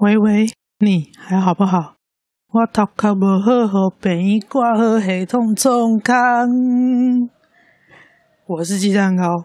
喂喂，你还好不好？我头壳无好，好病院挂号系统中空。我是鸡蛋糕。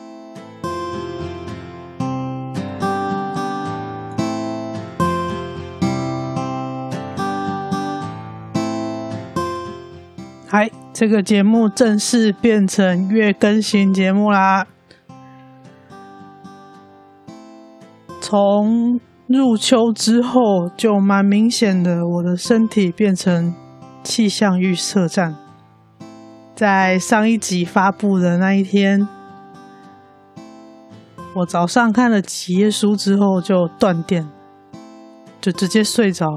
嗨，这个节目正式变成月更新节目啦！从入秋之后，就蛮明显的，我的身体变成气象预测站。在上一集发布的那一天，我早上看了几页书之后就断电，就直接睡着，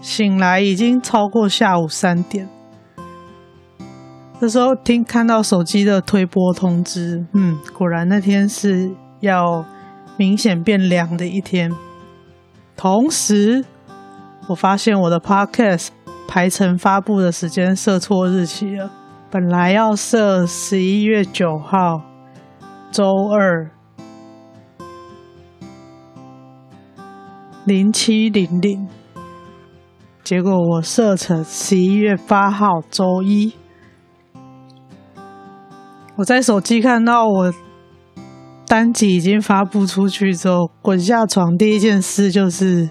醒来已经超过下午三点。这时候听看到手机的推播通知，嗯，果然那天是要明显变凉的一天。同时，我发现我的 Podcast 排程发布的时间设错日期了，本来要设十一月九号周二零七零零，结果我设成十一月八号周一。我在手机看到我单集已经发布出去之后，滚下床第一件事就是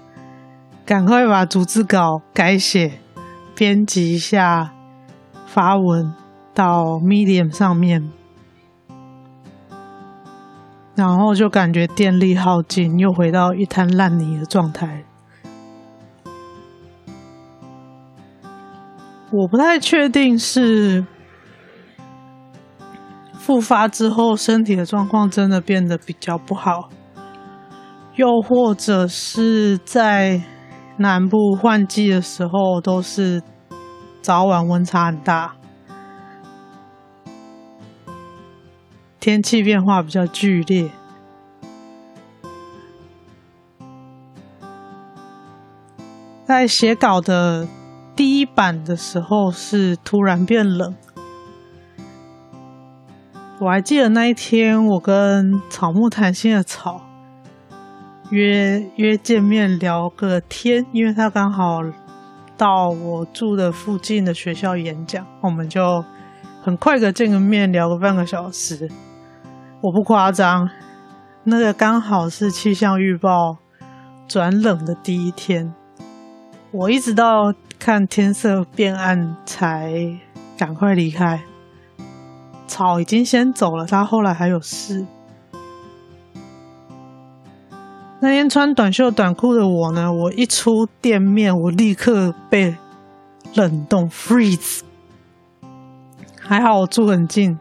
赶快把逐字稿改写、编辑一下，发文到 Medium 上面，然后就感觉电力耗尽，又回到一滩烂泥的状态。我不太确定是。复发之后，身体的状况真的变得比较不好，又或者是在南部换季的时候，都是早晚温差很大，天气变化比较剧烈。在写稿的第一版的时候，是突然变冷。我还记得那一天，我跟草木谈心的草约约见面聊个天，因为他刚好到我住的附近的学校演讲，我们就很快的见个面，聊个半个小时。我不夸张，那个刚好是气象预报转冷的第一天，我一直到看天色变暗才赶快离开。草已经先走了，他后来还有事。那天穿短袖短裤的我呢，我一出店面，我立刻被冷冻 freeze。还好我住很近，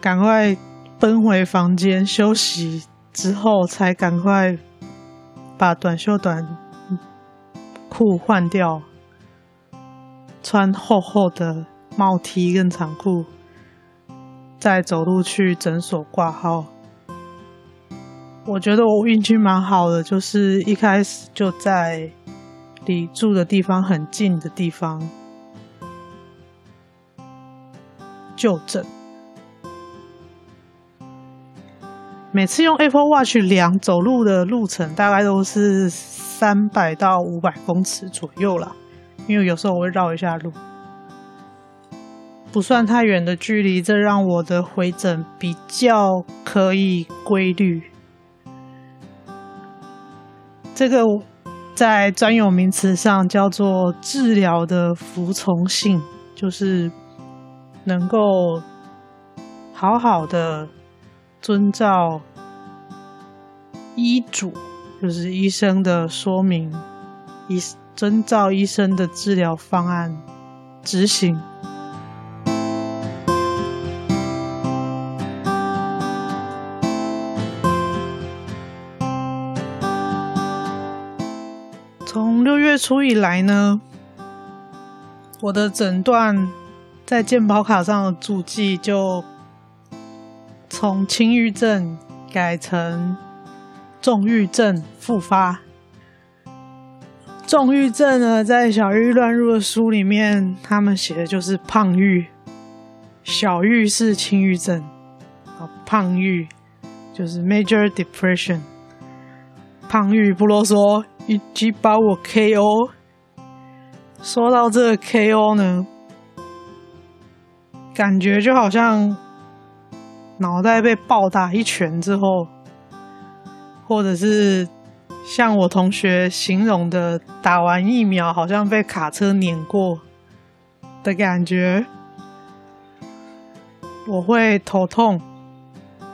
赶快奔回房间休息，之后才赶快把短袖短裤换掉，穿厚厚的帽 T 跟长裤。再走路去诊所挂号，我觉得我运气蛮好的，就是一开始就在离住的地方很近的地方就诊。每次用 Apple Watch 量走路的路程，大概都是三百到五百公尺左右啦，因为有时候我会绕一下路。不算太远的距离，这让我的回诊比较可以规律。这个在专有名词上叫做治疗的服从性，就是能够好好的遵照医嘱，就是医生的说明，医遵照医生的治疗方案执行。初以来呢，我的诊断在健保卡上的注记就从轻郁症改成重郁症复发。重郁症呢，在小郁乱入的书里面，他们写的就是胖郁，小郁是轻郁症，啊，胖郁就是 major depression。胖郁不啰嗦，一击把我 KO。说到这个 KO 呢，感觉就好像脑袋被暴打一拳之后，或者是像我同学形容的，打完疫苗好像被卡车碾过的感觉。我会头痛，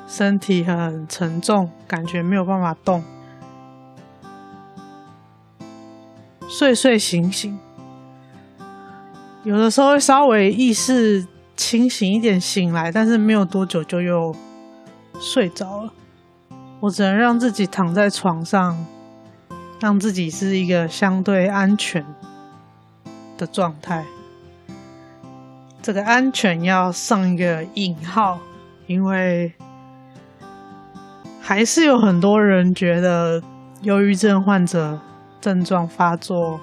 身体很沉重，感觉没有办法动。睡睡醒醒，有的时候会稍微意识清醒一点醒来，但是没有多久就又睡着了。我只能让自己躺在床上，让自己是一个相对安全的状态。这个安全要上一个引号，因为还是有很多人觉得忧郁症患者。症状发作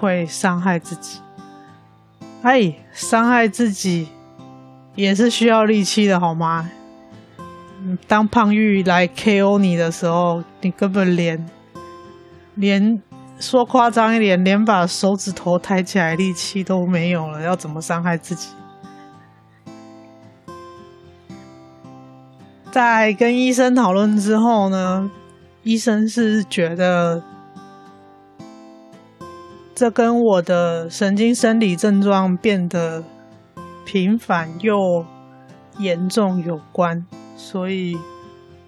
会伤害自己，哎，伤害自己也是需要力气的，好吗？当胖玉来 KO 你的时候，你根本连连说夸张一点，连把手指头抬起来力气都没有了，要怎么伤害自己？在跟医生讨论之后呢，医生是觉得。这跟我的神经生理症状变得频繁又严重有关，所以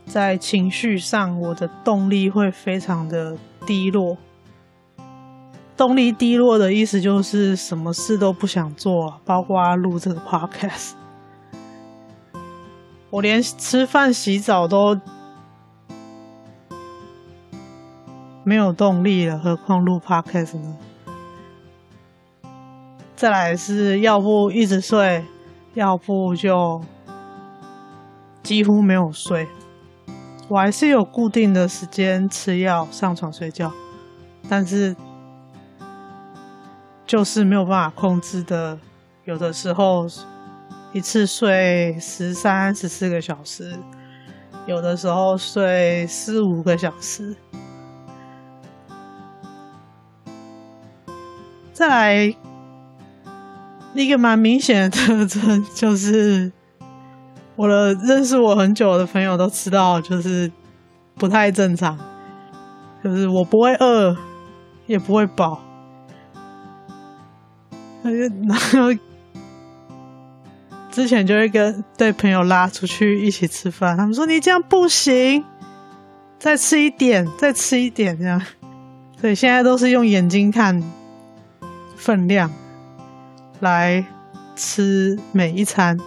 在情绪上，我的动力会非常的低落。动力低落的意思就是什么事都不想做，包括录这个 podcast。我连吃饭、洗澡都没有动力了，何况录 podcast 呢？再来是要不一直睡，要不就几乎没有睡。我还是有固定的时间吃药、上床睡觉，但是就是没有办法控制的。有的时候一次睡十三、十四个小时，有的时候睡四五个小时。再来。一个蛮明显的特征 就是，我的认识我很久的朋友都知道，就是不太正常，就是我不会饿，也不会饱，然后之前就会跟对朋友拉出去一起吃饭，他们说你这样不行，再吃一点，再吃一点。这样，所以现在都是用眼睛看分量。来吃每一餐，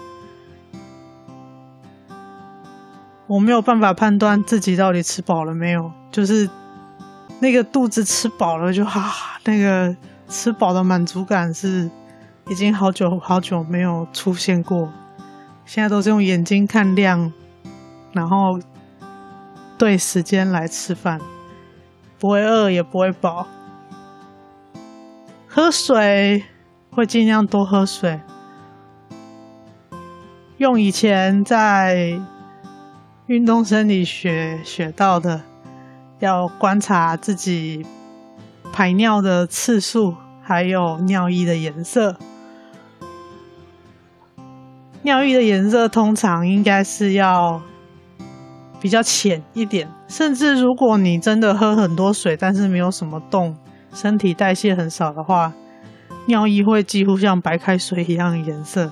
我没有办法判断自己到底吃饱了没有，就是那个肚子吃饱了就啊，那个吃饱的满足感是已经好久好久没有出现过，现在都是用眼睛看量，然后对时间来吃饭，不会饿也不会饱，喝水。会尽量多喝水，用以前在运动生理学学到的，要观察自己排尿的次数，还有尿液的颜色。尿液的颜色通常应该是要比较浅一点，甚至如果你真的喝很多水，但是没有什么动，身体代谢很少的话。尿液会几乎像白开水一样的颜色，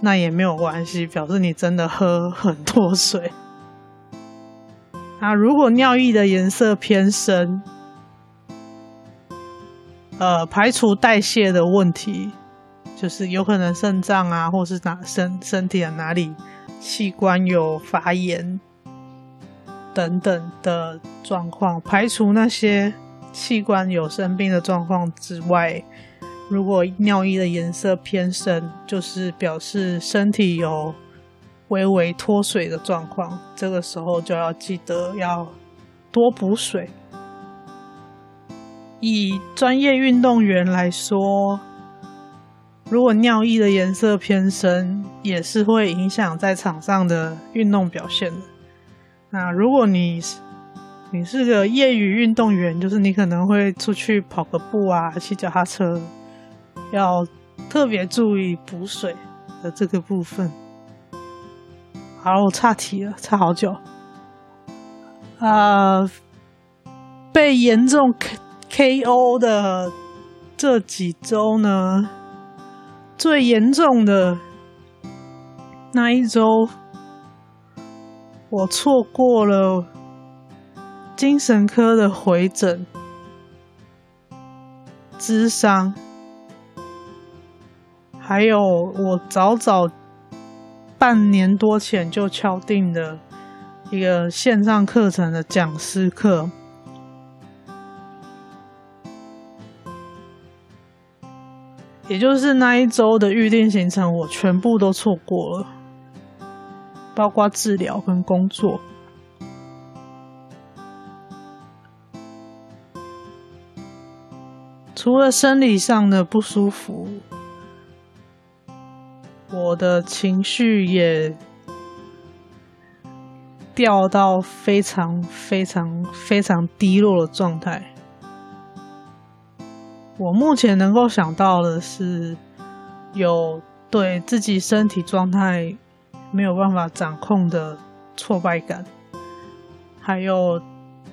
那也没有关系，表示你真的喝很多水。啊，如果尿液的颜色偏深，呃，排除代谢的问题，就是有可能肾脏啊，或是哪身身体的哪里器官有发炎等等的状况，排除那些器官有生病的状况之外，如果尿液的颜色偏深，就是表示身体有微微脱水的状况，这个时候就要记得要多补水。以专业运动员来说，如果尿液的颜色偏深，也是会影响在场上的运动表现的。那如果你你是个业余运动员，就是你可能会出去跑个步啊，骑脚踏车，要特别注意补水的这个部分。好，我岔题了，岔好久。啊、被严重 K K O 的这几周呢，最严重的那一周，我错过了。精神科的回诊、智商，还有我早早半年多前就敲定的一个线上课程的讲师课，也就是那一周的预定行程，我全部都错过了，包括治疗跟工作。除了生理上的不舒服，我的情绪也掉到非常非常非常低落的状态。我目前能够想到的是，有对自己身体状态没有办法掌控的挫败感，还有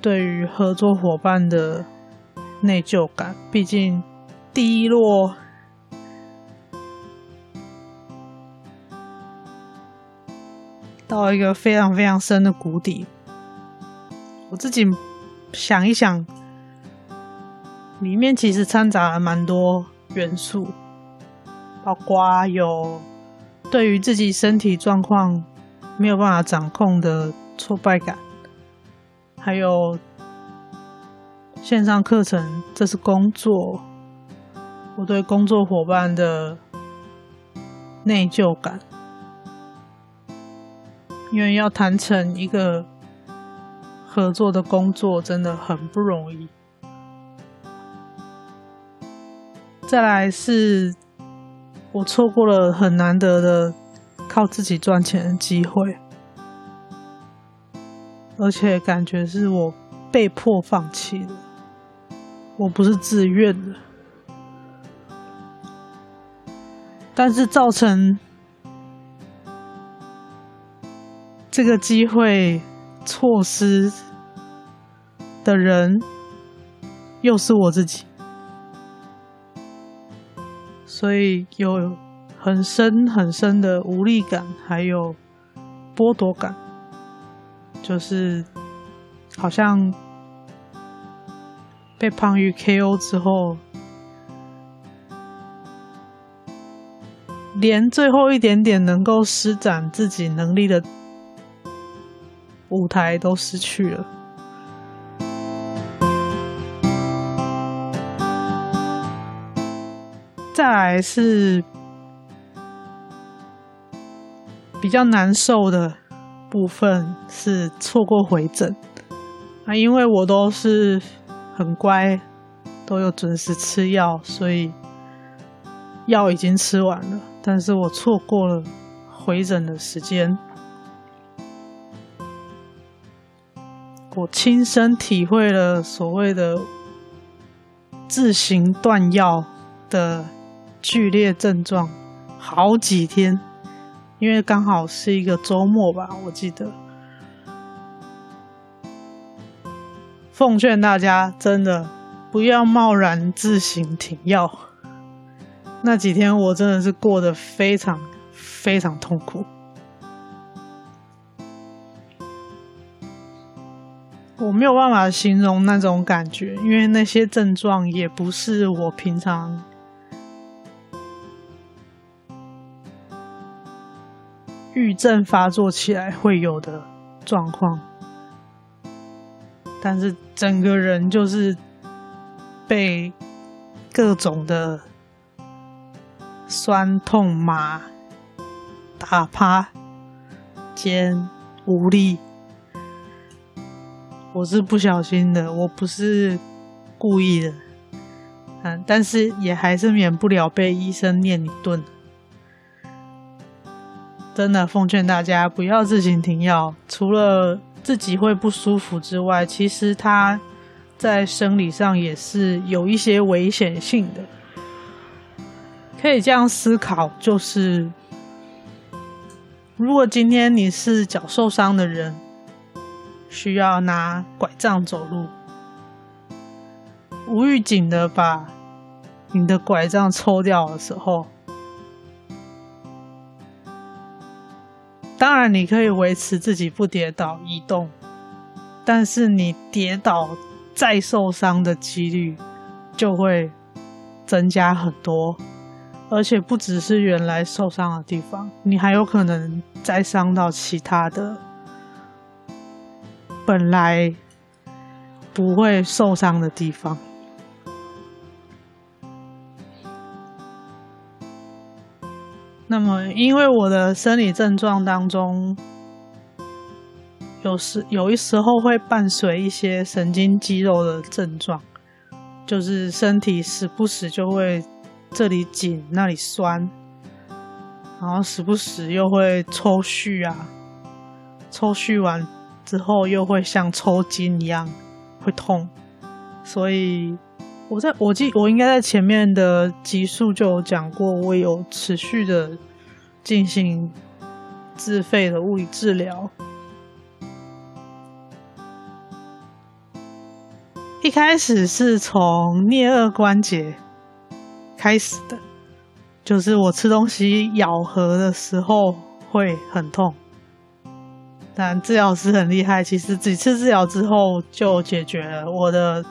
对于合作伙伴的。内疚感，毕竟低落到一个非常非常深的谷底。我自己想一想，里面其实掺杂了蛮多元素，包括有对于自己身体状况没有办法掌控的挫败感，还有。线上课程，这是工作。我对工作伙伴的内疚感，因为要谈成一个合作的工作，真的很不容易。再来是，我错过了很难得的靠自己赚钱的机会，而且感觉是我被迫放弃的。我不是自愿的，但是造成这个机会错失的人又是我自己，所以有很深很深的无力感，还有剥夺感，就是好像。被胖鱼 KO 之后，连最后一点点能够施展自己能力的舞台都失去了。再来是比较难受的部分，是错过回诊啊，因为我都是。很乖，都有准时吃药，所以药已经吃完了。但是我错过了回诊的时间，我亲身体会了所谓的自行断药的剧烈症状，好几天，因为刚好是一个周末吧，我记得。奉劝大家，真的不要贸然自行停药。那几天我真的是过得非常非常痛苦，我没有办法形容那种感觉，因为那些症状也不是我平常郁症发作起来会有的状况。但是整个人就是被各种的酸痛麻打趴肩无力。我是不小心的，我不是故意的，嗯，但是也还是免不了被医生念一顿。真的奉劝大家不要自行停药，除了自己会不舒服之外，其实它在生理上也是有一些危险性的。可以这样思考，就是如果今天你是脚受伤的人，需要拿拐杖走路，无预警的把你的拐杖抽掉的时候。当然，你可以维持自己不跌倒移动，但是你跌倒再受伤的几率就会增加很多，而且不只是原来受伤的地方，你还有可能再伤到其他的本来不会受伤的地方。那么，因为我的生理症状当中，有时有一时候会伴随一些神经肌肉的症状，就是身体时不时就会这里紧那里酸，然后时不时又会抽搐啊，抽搐完之后又会像抽筋一样会痛，所以。我在我记，我应该在前面的集数就有讲过，我有持续的进行自费的物理治疗。一开始是从颞颌关节开始的，就是我吃东西咬合的时候会很痛，但治疗师很厉害，其实几次治疗之后就解决了我的。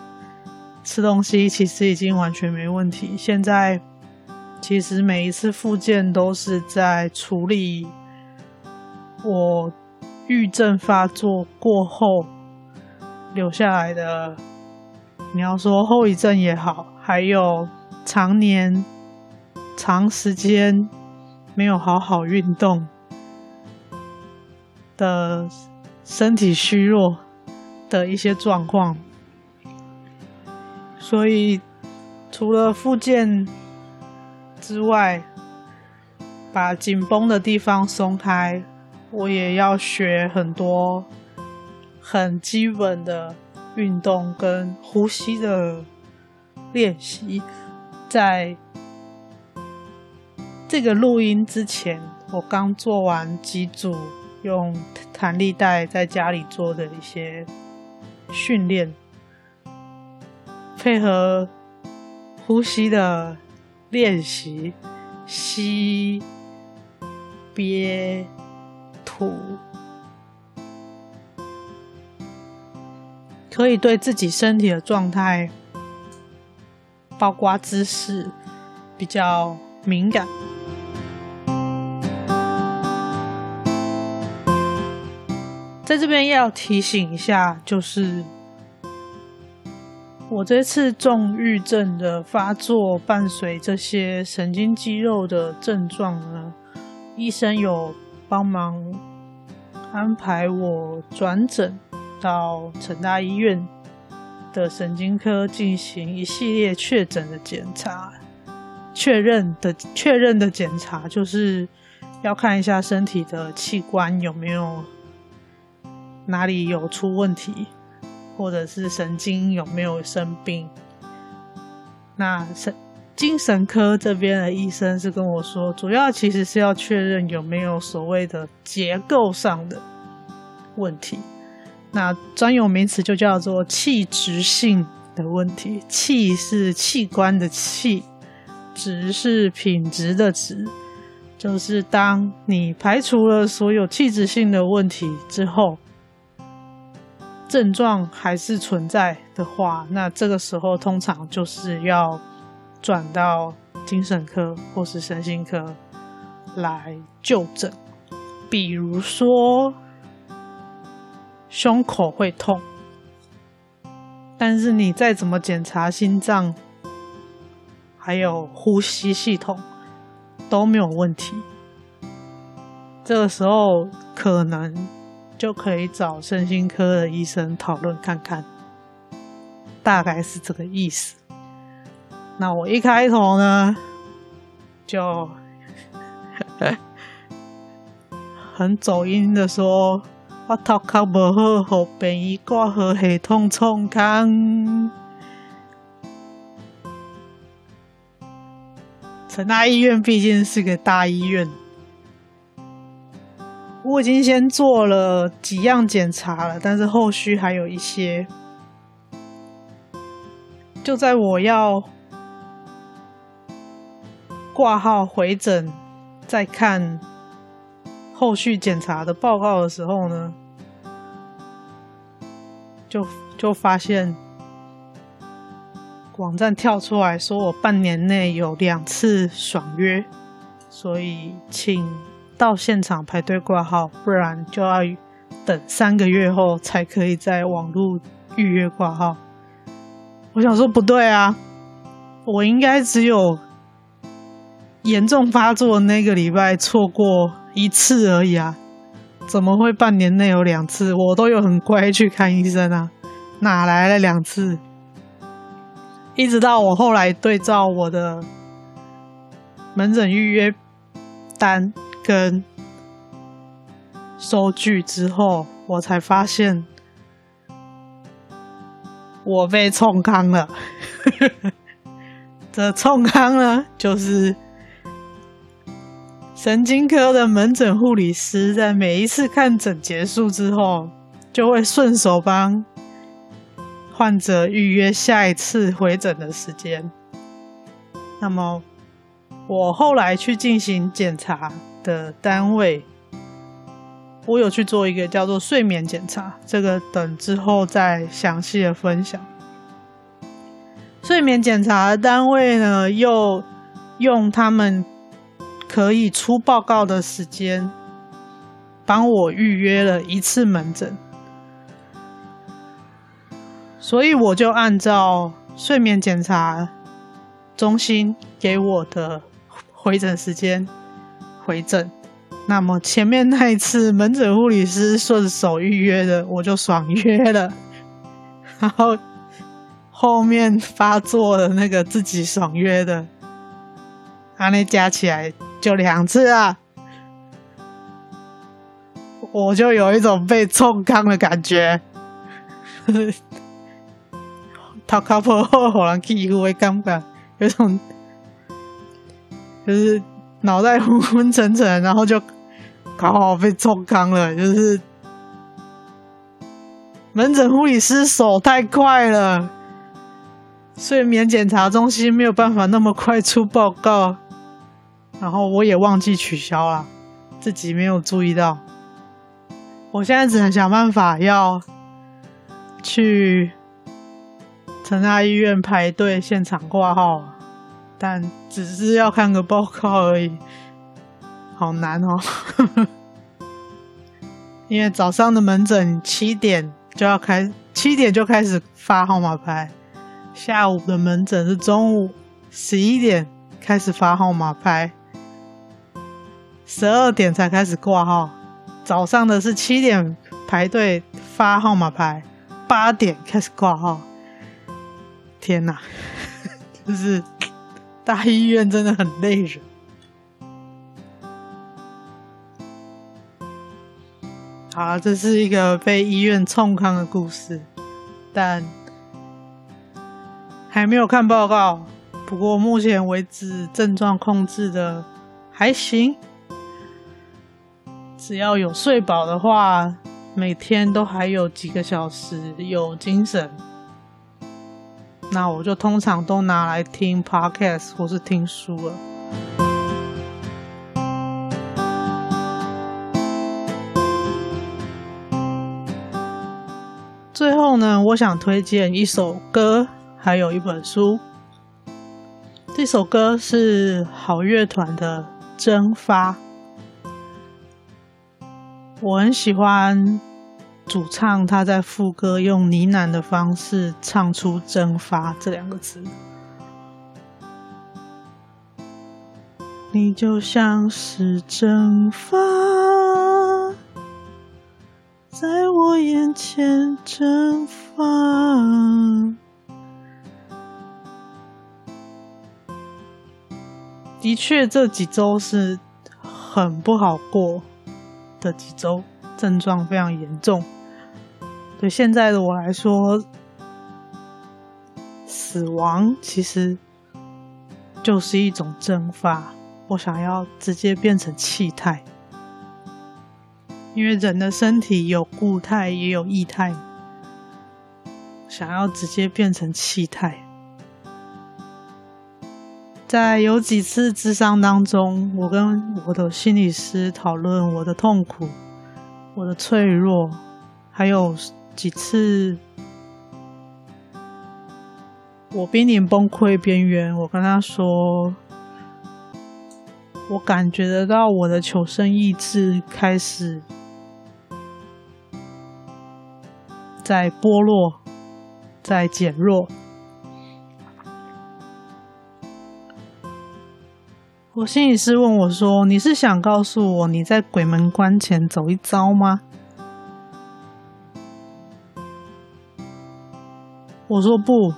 吃东西其实已经完全没问题。现在其实每一次复健都是在处理我郁症发作过后留下来的。你要说后遗症也好，还有常年长时间没有好好运动的身体虚弱的一些状况。所以，除了复健之外，把紧绷的地方松开，我也要学很多很基本的运动跟呼吸的练习。在这个录音之前，我刚做完几组用弹力带在家里做的一些训练。配合呼吸的练习，吸、憋、吐，可以对自己身体的状态，包括姿势，比较敏感。在这边要提醒一下，就是。我这次重郁症的发作，伴随这些神经肌肉的症状呢，医生有帮忙安排我转诊到成大医院的神经科进行一系列确诊的检查，确认的确认的检查就是要看一下身体的器官有没有哪里有出问题。或者是神经有没有生病？那神精神科这边的医生是跟我说，主要其实是要确认有没有所谓的结构上的问题。那专有名词就叫做器质性的问题。器是器官的器，质是品质的质。就是当你排除了所有器质性的问题之后。症状还是存在的话，那这个时候通常就是要转到精神科或是身心科来就诊。比如说，胸口会痛，但是你再怎么检查心脏，还有呼吸系统都没有问题，这个时候可能就可以找身心科的医生讨论看看，大概是这个意思。那我一开头呢，就 很走音的说。我头壳不好，给病医挂号系统冲康。成大医院毕竟是个大医院，我已经先做了几样检查了，但是后续还有一些。就在我要挂号回诊再看后续检查的报告的时候呢，就就发现网站跳出来说，我半年内有两次爽约，所以请到现场排队挂号，不然就要等三个月后才可以在网络预约挂号。我想说不对啊，我应该只有严重发作那个礼拜错过一次而已啊。怎么会半年内有两次？我都有很乖去看医生啊，哪来了两次？一直到我后来对照我的门诊预约单跟收据之后，我才发现我被冲康了。这冲康呢，就是。神经科的门诊护理师在每一次看诊结束之后，就会顺手帮患者预约下一次回诊的时间。那么，我后来去进行检查的单位，我有去做一个叫做睡眠检查，这个等之后再详细的分享。睡眠检查的单位呢，又用他们。可以出报告的时间，帮我预约了一次门诊，所以我就按照睡眠检查中心给我的回诊时间回诊。那么前面那一次门诊护理师顺手预约的，我就爽约了。然后后面发作的那个自己爽约的，啊，那加起来。就两次啊，我就有一种被冲康的感觉，头壳破后让人欺负的感觉，有种就是脑袋昏昏沉沉，然后就刚好被冲康了，就是门诊护理师手太快了，睡眠检查中心没有办法那么快出报告。然后我也忘记取消了，自己没有注意到。我现在只能想办法要去成大医院排队现场挂号，但只是要看个报告而已，好难哦。因为早上的门诊七点就要开，七点就开始发号码牌，下午的门诊是中午十一点开始发号码牌。十二点才开始挂号，早上的是七点排队发号码牌，八点开始挂号。天哪，就是大医院真的很累人。好了，这是一个被医院冲康的故事，但还没有看报告。不过目前为止症状控制的还行。只要有睡饱的话，每天都还有几个小时有精神，那我就通常都拿来听 podcast 或是听书了。最后呢，我想推荐一首歌，还有一本书。这首歌是好乐团的《蒸发》。我很喜欢主唱他在副歌用呢喃的方式唱出“蒸发”这两个字。你就像是蒸发，在我眼前蒸发。的确，这几周是很不好过的几周，症状非常严重。对现在的我来说，死亡其实就是一种蒸发。我想要直接变成气态，因为人的身体有固态也有液态，想要直接变成气态。在有几次咨商当中，我跟我的心理师讨论我的痛苦、我的脆弱，还有几次我濒临崩溃边缘，我跟他说。我感觉得到我的求生意志开始在剥落，在减弱。我心理师问我说：“你是想告诉我你在鬼门关前走一遭吗？”我说：“不。”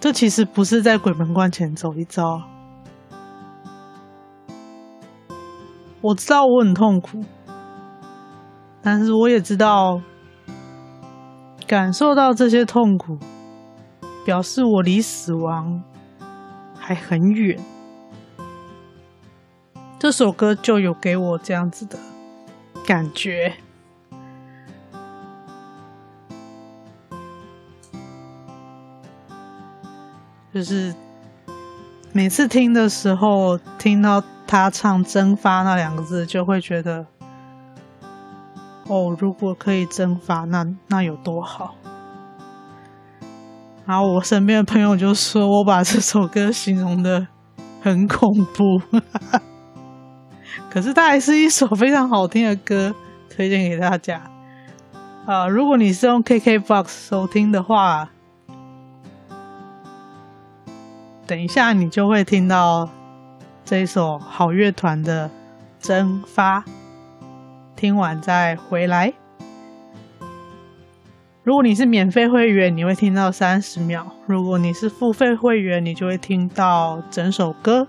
这其实不是在鬼门关前走一遭。我知道我很痛苦，但是我也知道，感受到这些痛苦，表示我离死亡还很远。这首歌就有给我这样子的感觉。就是每次听的时候，听到他唱“蒸发”那两个字，就会觉得，哦，如果可以蒸发，那那有多好。然后我身边的朋友就说，我把这首歌形容的很恐怖，可是它还是一首非常好听的歌，推荐给大家。啊、呃，如果你是用 KKBOX 收听的话。等一下，你就会听到这一首好乐团的《蒸发》，听完再回来。如果你是免费会员，你会听到三十秒；如果你是付费会员，你就会听到整首歌。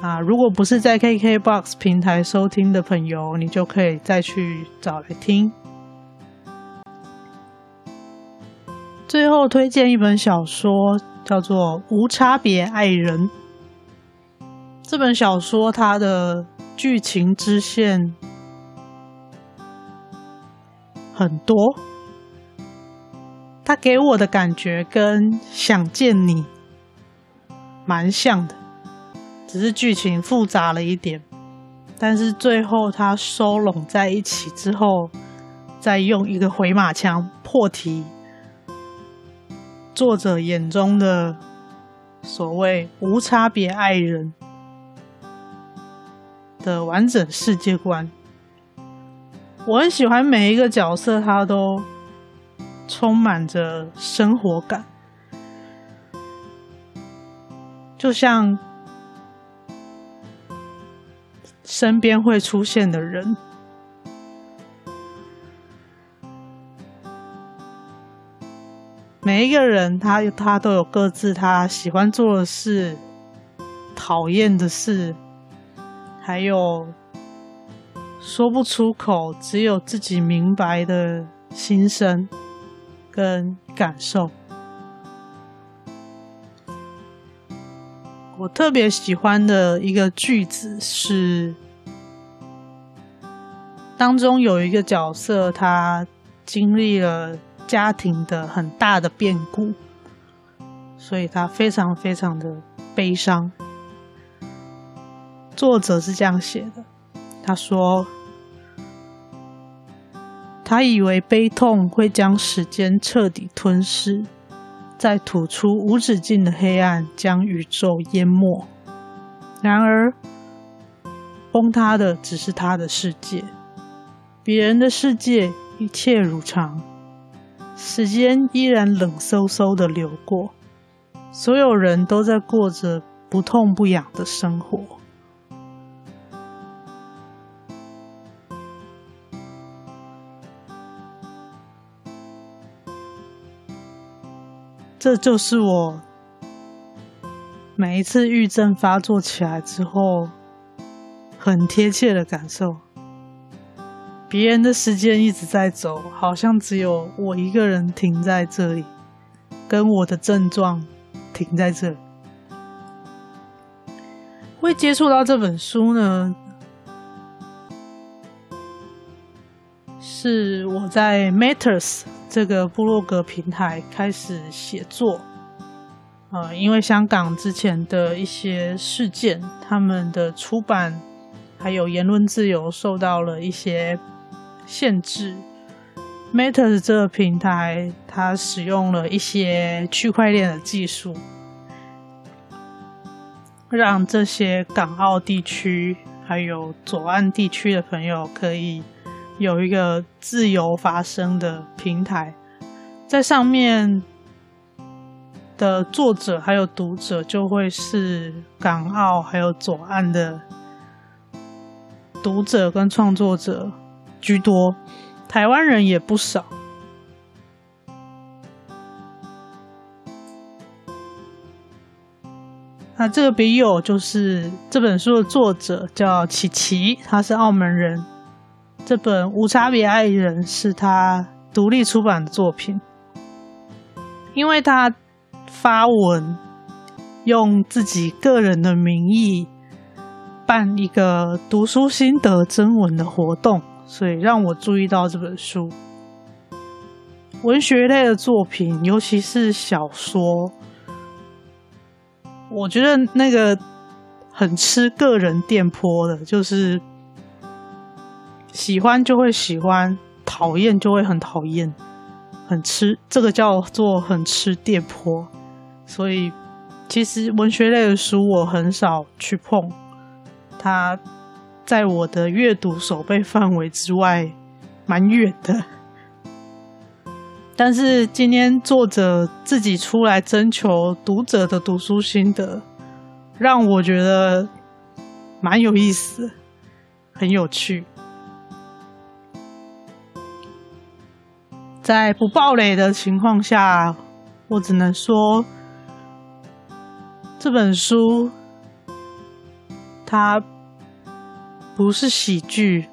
啊，如果不是在 KKBOX 平台收听的朋友，你就可以再去找来听。最后推荐一本小说。叫做《无差别爱人》这本小说，它的剧情支线很多，它给我的感觉跟《想见你》蛮像的，只是剧情复杂了一点。但是最后它收拢在一起之后，再用一个回马枪破题。作者眼中的所谓无差别爱人的完整世界观，我很喜欢每一个角色，他都充满着生活感，就像身边会出现的人。每一个人他，他都有各自他喜欢做的事，讨厌的事，还有说不出口，只有自己明白的心声跟感受。我特别喜欢的一个句子是，当中有一个角色，他经历了。家庭的很大的变故，所以他非常非常的悲伤。作者是这样写的，他说：“他以为悲痛会将时间彻底吞噬，再吐出无止境的黑暗，将宇宙淹没。然而，崩塌的只是他的世界，别人的世界一切如常，时间依然冷飕飕的流过，所有人都在过着不痛不痒的生活。这就是我每一次郁症发作起来之后，很贴切的感受。别人的时间一直在走，好像只有我一个人停在这里，跟我的症状停在这里。会接触到这本书呢，是我在 Matters。这个部落格平台开始写作，呃，因为香港之前的一些事件，他们的出版还有言论自由受到了一些限制。Matters 这个平台，它使用了一些区块链的技术，让这些港澳地区还有左岸地区的朋友可以。有一个自由发声的平台，在上面的作者还有读者就会是港澳还有左岸的读者跟创作者居多，台湾人也不少。那这个笔友就是这本书的作者，叫琪琪，他是澳门人。这本《无差别爱人》是他独立出版的作品，因为他发文用自己个人的名义办一个读书心得征文的活动，所以让我注意到这本书。文学类的作品，尤其是小说，我觉得那个很吃个人电波的，就是。喜欢就会喜欢，讨厌就会很讨厌，很吃，这个叫做很吃电波。所以，其实文学类的书我很少去碰，它在我的阅读守备范围之外，蛮远的。但是今天作者自己出来征求读者的读书心得，让我觉得蛮有意思，很有趣。在不暴雷的情况下，我只能说，这本书它不是喜剧，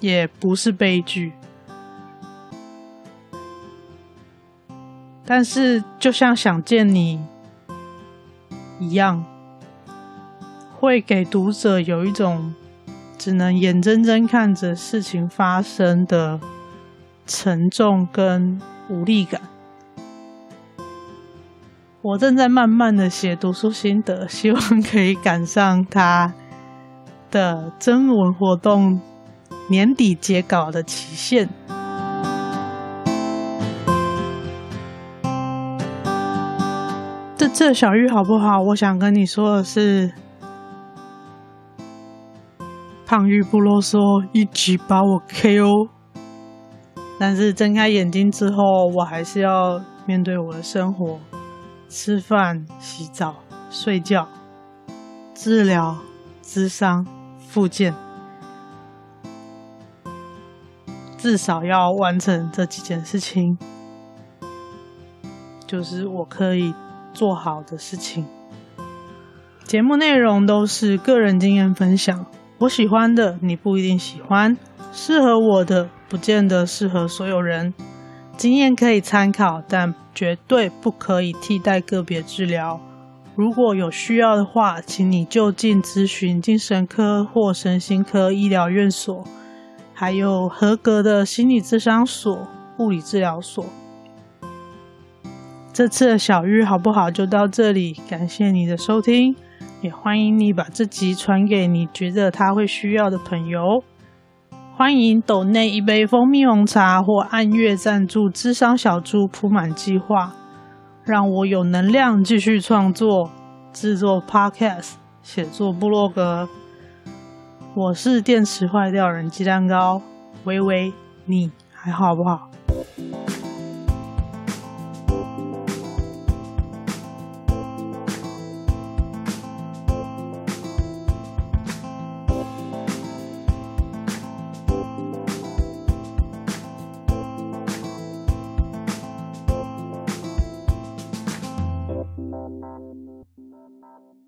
也不是悲剧，但是就像想见你一样，会给读者有一种只能眼睁睁看着事情发生的。沉重跟无力感。我正在慢慢的写读书心得，希望可以赶上他的征文活动年底截稿的期限。这这小玉好不好？我想跟你说的是，胖玉不啰嗦，一直把我 KO。但是睁开眼睛之后，我还是要面对我的生活：吃饭、洗澡、睡觉、治疗、咨商、复健，至少要完成这几件事情，就是我可以做好的事情。节目内容都是个人经验分享，我喜欢的你不一定喜欢，适合我的。不见得适合所有人，经验可以参考，但绝对不可以替代个别治疗。如果有需要的话，请你就近咨询精神科或神心科医疗院所，还有合格的心理咨商所、物理治疗所。这次的小玉好不好？就到这里，感谢你的收听，也欢迎你把这集传给你觉得他会需要的朋友。欢迎抖内一杯蜂蜜红茶或按月赞助智商小猪铺满计划，让我有能量继续创作、制作 Podcast、写作部落格。我是电池坏掉人鸡蛋糕，微微，你还好不好？